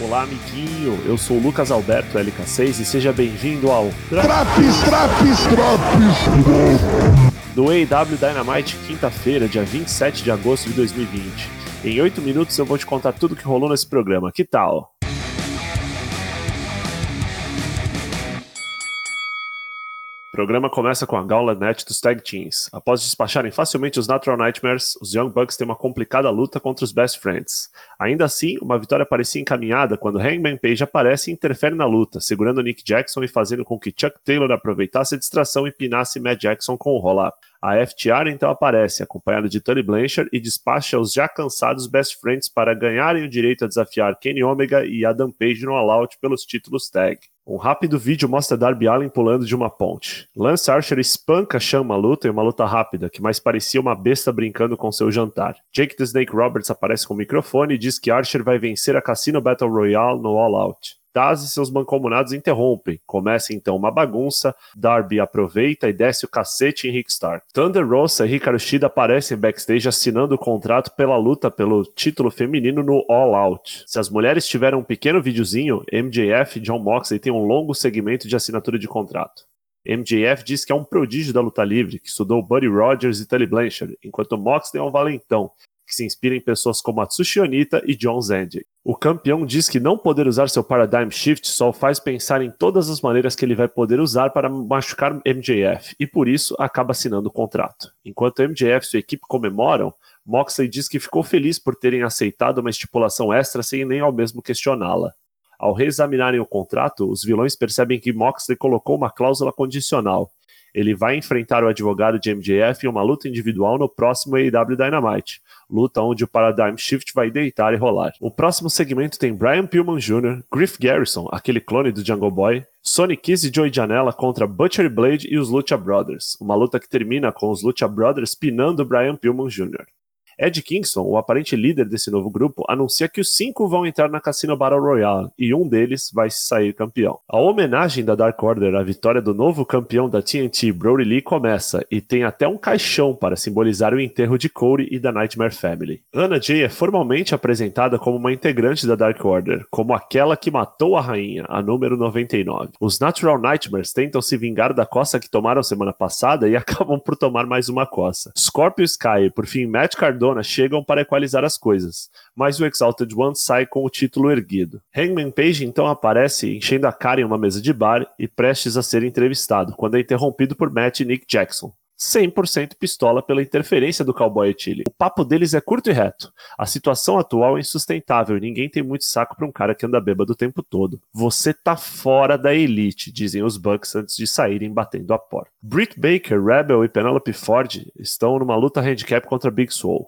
Olá, amiguinho. Eu sou o Lucas Alberto LK6 e seja bem-vindo ao Traps, traps, traps. do AEW Dynamite, quinta-feira, dia 27 de agosto de 2020. Em oito minutos eu vou te contar tudo que rolou nesse programa. Que tal? O programa começa com a Gauntlet dos Tag Teams. Após despacharem facilmente os Natural Nightmares, os Young Bucks têm uma complicada luta contra os Best Friends. Ainda assim, uma vitória parecia encaminhada quando Hangman Page aparece e interfere na luta, segurando Nick Jackson e fazendo com que Chuck Taylor aproveitasse a distração e pinasse Matt Jackson com o roll-up. A FTR então aparece, acompanhada de Tully Blanchard, e despacha os já cansados Best Friends para ganharem o direito a desafiar Kenny Omega e Adam Page no All-Out pelos títulos tag. Um rápido vídeo mostra Darby Allin pulando de uma ponte. Lance Archer espanca Chama a luta em uma luta rápida, que mais parecia uma besta brincando com seu jantar. Jake the Snake Roberts aparece com o microfone e diz que Archer vai vencer a Cassino Battle Royale no All Out. Taz e seus mancomunados interrompem. Começa então uma bagunça. Darby aproveita e desce o cacete em Rick Stark. Thunder Rosa e Hikaru Shida aparecem backstage assinando o contrato pela luta pelo título feminino no All Out. Se as mulheres tiveram um pequeno videozinho, MJF e John Moxley têm um longo segmento de assinatura de contrato. MJF diz que é um prodígio da luta livre, que estudou Buddy Rogers e Tully Blanchard, enquanto Moxley é um valentão, que se inspira em pessoas como Atsushi Onita e John Zandig. O campeão diz que não poder usar seu Paradigm Shift só o faz pensar em todas as maneiras que ele vai poder usar para machucar MJF, e por isso acaba assinando o contrato. Enquanto MJF e sua equipe comemoram, Moxley diz que ficou feliz por terem aceitado uma estipulação extra sem nem ao mesmo questioná-la. Ao reexaminarem o contrato, os vilões percebem que Moxley colocou uma cláusula condicional. Ele vai enfrentar o advogado de MJF em uma luta individual no próximo AEW Dynamite, luta onde o Paradigm Shift vai deitar e rolar. O próximo segmento tem Brian Pillman Jr., Griff Garrison, aquele clone do Jungle Boy, Sonic Kiss e Joey Janela contra Butcher Blade e os Lucha Brothers, uma luta que termina com os Lucha Brothers pinando Brian Pillman Jr. Ed Kingston, o aparente líder desse novo grupo, anuncia que os cinco vão entrar na Casino Battle Royale e um deles vai sair campeão. A homenagem da Dark Order à vitória do novo campeão da TNT, Brody Lee, começa e tem até um caixão para simbolizar o enterro de Cody e da Nightmare Family. Anna Jay é formalmente apresentada como uma integrante da Dark Order, como aquela que matou a rainha, a número 99. Os Natural Nightmares tentam se vingar da coça que tomaram semana passada e acabam por tomar mais uma coça. Scorpio Sky por fim Matt Cardona chegam para equalizar as coisas, mas o Exalted One sai com o título erguido. Hangman Page então aparece enchendo a cara em uma mesa de bar e prestes a ser entrevistado, quando é interrompido por Matt e Nick Jackson. 100% pistola pela interferência do cowboy Chile. O papo deles é curto e reto. A situação atual é insustentável e ninguém tem muito saco para um cara que anda bêbado o tempo todo. Você tá fora da elite, dizem os Bucks antes de saírem batendo a porta. Britt Baker, Rebel e Penelope Ford estão numa luta handicap contra Big Swole.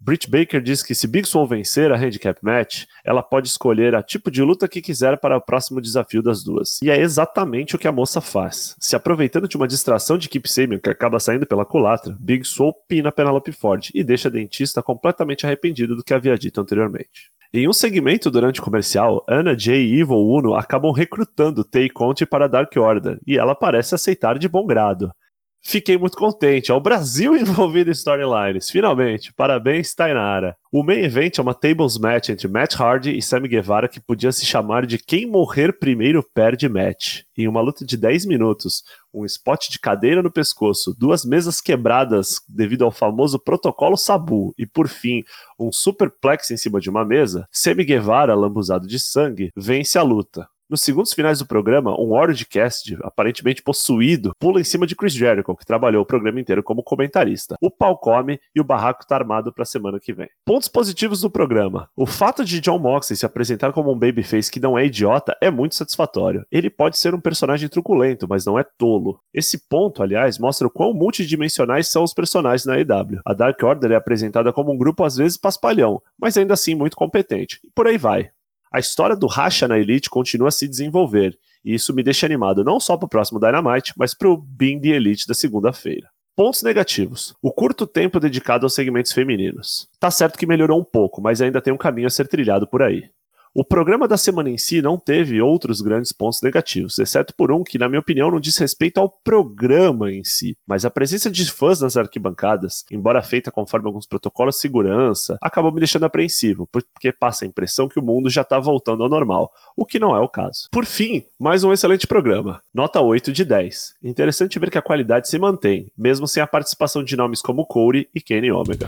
Britt Baker diz que se Big Swole vencer a handicap match, ela pode escolher a tipo de luta que quiser para o próximo desafio das duas. E é exatamente o que a moça faz. Se aproveitando de uma distração de Kip Sabian que acaba saindo pela culatra, Big Swole pina Penelope Ford e deixa a dentista completamente arrependido do que havia dito anteriormente. Em um segmento durante o comercial, Anna Jay e Evil Uno acabam recrutando Tay Conte para Dark Order, e ela parece aceitar de bom grado. Fiquei muito contente. É o Brasil envolvido em storylines. Finalmente. Parabéns, Tainara. O main event é uma tables match entre Matt Hardy e Sammy Guevara que podia se chamar de quem morrer primeiro perde match. Em uma luta de 10 minutos, um spot de cadeira no pescoço, duas mesas quebradas devido ao famoso protocolo Sabu e, por fim, um superplex em cima de uma mesa, Sammy Guevara, lambuzado de sangue, vence a luta. Nos segundos finais do programa, um Ordcast, aparentemente possuído, pula em cima de Chris Jericho, que trabalhou o programa inteiro como comentarista. O pau come e o barraco tá armado pra semana que vem. Pontos positivos do programa. O fato de John Moxley se apresentar como um babyface que não é idiota é muito satisfatório. Ele pode ser um personagem truculento, mas não é tolo. Esse ponto, aliás, mostra o quão multidimensionais são os personagens na EW. A Dark Order é apresentada como um grupo às vezes paspalhão, mas ainda assim muito competente. E por aí vai. A história do racha na Elite continua a se desenvolver, e isso me deixa animado não só para o próximo Dynamite, mas para o Being the Elite da segunda-feira. Pontos negativos. O curto tempo dedicado aos segmentos femininos. Tá certo que melhorou um pouco, mas ainda tem um caminho a ser trilhado por aí. O programa da semana em si não teve outros grandes pontos negativos, exceto por um que, na minha opinião, não diz respeito ao programa em si, mas a presença de fãs nas arquibancadas, embora feita conforme alguns protocolos de segurança, acabou me deixando apreensivo, porque passa a impressão que o mundo já está voltando ao normal, o que não é o caso. Por fim, mais um excelente programa, nota 8 de 10. Interessante ver que a qualidade se mantém, mesmo sem a participação de nomes como Corey e Kenny Omega.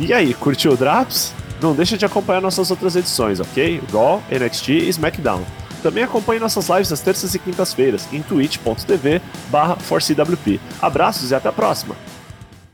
E aí, curtiu o Drops? Não deixa de acompanhar nossas outras edições, ok? Raw, NXT e SmackDown. Também acompanhe nossas lives às terças e quintas-feiras em twitch.tv barra Abraços e até a próxima!